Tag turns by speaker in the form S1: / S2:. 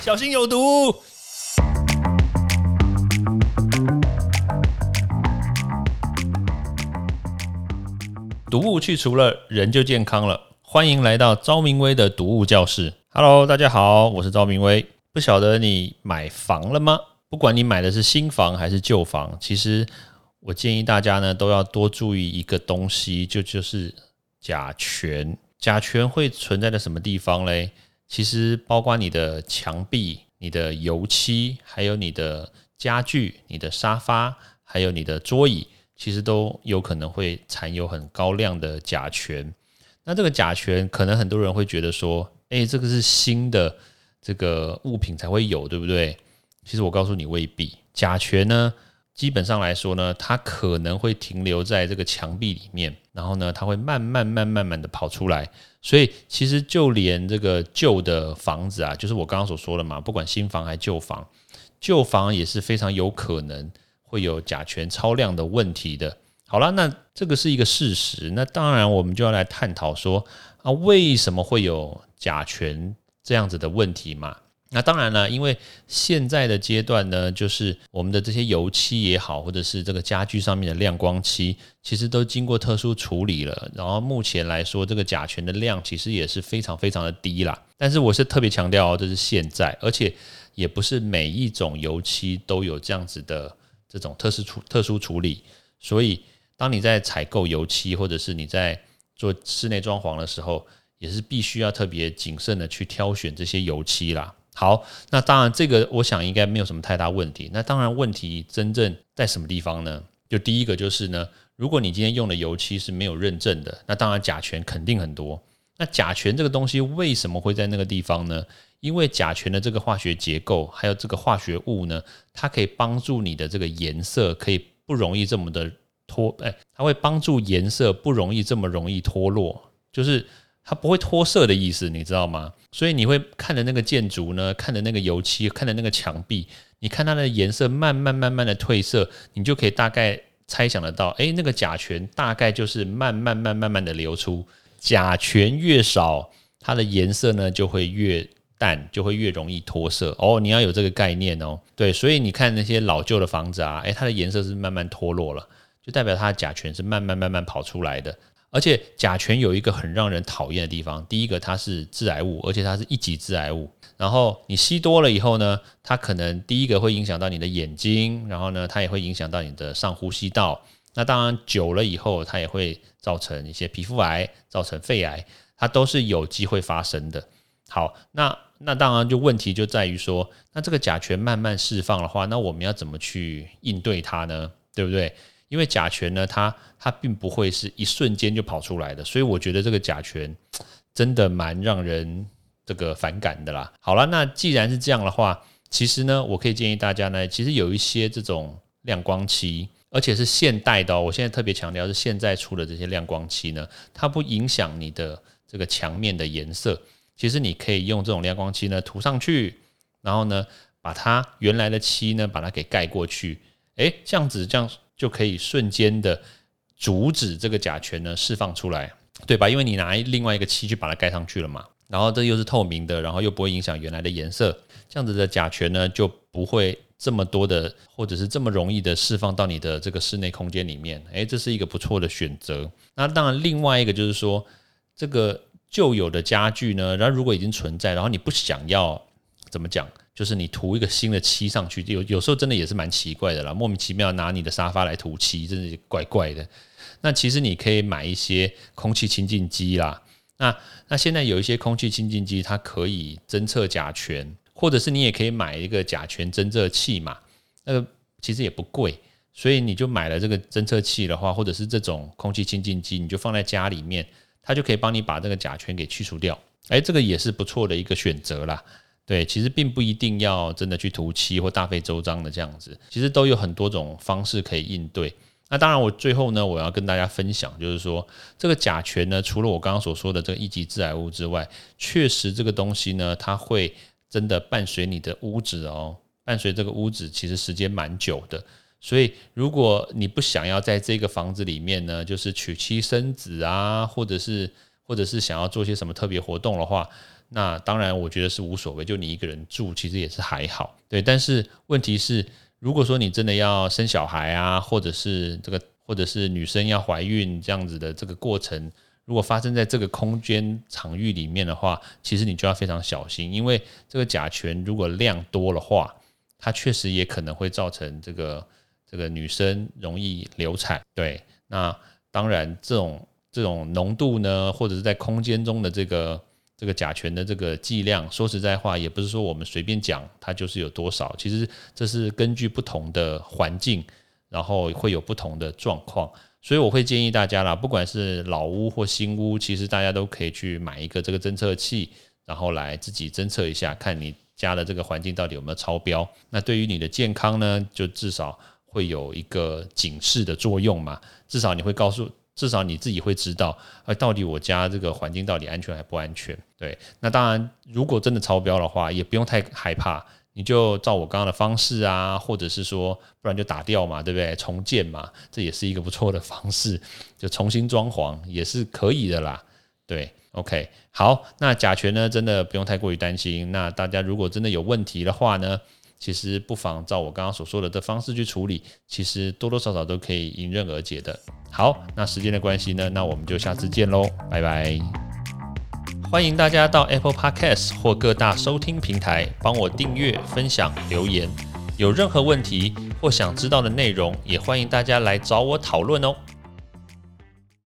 S1: 小心有毒。毒物去除了，人就健康了。欢迎来到昭明威的毒物教室。Hello，大家好，我是昭明威。不晓得你买房了吗？不管你买的是新房还是旧房，其实我建议大家呢都要多注意一个东西，就就是甲醛。甲醛会存在在什么地方嘞？其实包括你的墙壁、你的油漆，还有你的家具、你的沙发，还有你的桌椅。其实都有可能会含有很高量的甲醛。那这个甲醛，可能很多人会觉得说，哎，这个是新的这个物品才会有，对不对？其实我告诉你，未必。甲醛呢，基本上来说呢，它可能会停留在这个墙壁里面，然后呢，它会慢慢、慢、慢慢的跑出来。所以，其实就连这个旧的房子啊，就是我刚刚所说的嘛，不管新房还是旧房，旧房也是非常有可能。会有甲醛超量的问题的。好了，那这个是一个事实。那当然，我们就要来探讨说啊，为什么会有甲醛这样子的问题嘛？那当然了，因为现在的阶段呢，就是我们的这些油漆也好，或者是这个家具上面的亮光漆，其实都经过特殊处理了。然后目前来说，这个甲醛的量其实也是非常非常的低啦。但是我是特别强调哦，这是现在，而且也不是每一种油漆都有这样子的。这种特殊处特殊处理，所以当你在采购油漆或者是你在做室内装潢的时候，也是必须要特别谨慎的去挑选这些油漆啦。好，那当然这个我想应该没有什么太大问题。那当然问题真正在什么地方呢？就第一个就是呢，如果你今天用的油漆是没有认证的，那当然甲醛肯定很多。那甲醛这个东西为什么会在那个地方呢？因为甲醛的这个化学结构，还有这个化学物呢，它可以帮助你的这个颜色可以不容易这么的脱，哎，它会帮助颜色不容易这么容易脱落，就是它不会脱色的意思，你知道吗？所以你会看着那个建筑呢，看着那个油漆，看着那个墙壁，你看它的颜色慢慢慢慢的褪色，你就可以大概猜想得到，哎，那个甲醛大概就是慢慢慢慢慢的流出，甲醛越少，它的颜色呢就会越。淡就会越容易脱色哦，你要有这个概念哦。对，所以你看那些老旧的房子啊，诶，它的颜色是慢慢脱落了，就代表它的甲醛是慢慢慢慢跑出来的。而且甲醛有一个很让人讨厌的地方，第一个它是致癌物，而且它是一级致癌物。然后你吸多了以后呢，它可能第一个会影响到你的眼睛，然后呢，它也会影响到你的上呼吸道。那当然久了以后，它也会造成一些皮肤癌，造成肺癌，它都是有机会发生的。好，那。那当然，就问题就在于说，那这个甲醛慢慢释放的话，那我们要怎么去应对它呢？对不对？因为甲醛呢，它它并不会是一瞬间就跑出来的，所以我觉得这个甲醛真的蛮让人这个反感的啦。好了，那既然是这样的话，其实呢，我可以建议大家呢，其实有一些这种亮光漆，而且是现代的哦，我现在特别强调是现在出的这些亮光漆呢，它不影响你的这个墙面的颜色。其实你可以用这种亮光漆呢涂上去，然后呢把它原来的漆呢把它给盖过去，诶，这样子这样就可以瞬间的阻止这个甲醛呢释放出来，对吧？因为你拿另外一个漆去把它盖上去了嘛，然后这又是透明的，然后又不会影响原来的颜色，这样子的甲醛呢就不会这么多的或者是这么容易的释放到你的这个室内空间里面，诶，这是一个不错的选择。那当然，另外一个就是说这个。旧有的家具呢，然后如果已经存在，然后你不想要怎么讲，就是你涂一个新的漆上去，有有时候真的也是蛮奇怪的啦，莫名其妙拿你的沙发来涂漆，真是怪怪的。那其实你可以买一些空气清净机啦，那那现在有一些空气清净机，它可以侦测甲醛，或者是你也可以买一个甲醛侦测器嘛，那个其实也不贵，所以你就买了这个侦测器的话，或者是这种空气清净机，你就放在家里面。它就可以帮你把这个甲醛给去除掉，哎，这个也是不错的一个选择啦。对，其实并不一定要真的去涂漆或大费周章的这样子，其实都有很多种方式可以应对。那当然，我最后呢，我要跟大家分享，就是说这个甲醛呢，除了我刚刚所说的这个一级致癌物之外，确实这个东西呢，它会真的伴随你的屋子哦，伴随这个屋子其实时间蛮久的。所以，如果你不想要在这个房子里面呢，就是娶妻生子啊，或者是或者是想要做些什么特别活动的话，那当然我觉得是无所谓，就你一个人住其实也是还好。对，但是问题是，如果说你真的要生小孩啊，或者是这个，或者是女生要怀孕这样子的这个过程，如果发生在这个空间场域里面的话，其实你就要非常小心，因为这个甲醛如果量多的话，它确实也可能会造成这个这个女生容易流产。对，那当然这种这种浓度呢，或者是在空间中的这个这个甲醛的这个剂量，说实在话，也不是说我们随便讲它就是有多少，其实这是根据不同的环境，然后会有不同的状况。所以我会建议大家啦，不管是老屋或新屋，其实大家都可以去买一个这个侦测器，然后来自己侦测一下，看你。家的这个环境到底有没有超标？那对于你的健康呢，就至少会有一个警示的作用嘛。至少你会告诉，至少你自己会知道，呃，到底我家这个环境到底安全还不安全？对。那当然，如果真的超标的话，也不用太害怕，你就照我刚刚的方式啊，或者是说，不然就打掉嘛，对不对？重建嘛，这也是一个不错的方式，就重新装潢也是可以的啦。对。OK，好，那甲醛呢，真的不用太过于担心。那大家如果真的有问题的话呢，其实不妨照我刚刚所说的的方式去处理，其实多多少少都可以迎刃而解的。好，那时间的关系呢，那我们就下次见喽，拜拜。欢迎大家到 Apple Podcast 或各大收听平台帮我订阅、分享、留言。有任何问题或想知道的内容，也欢迎大家来找我讨论哦。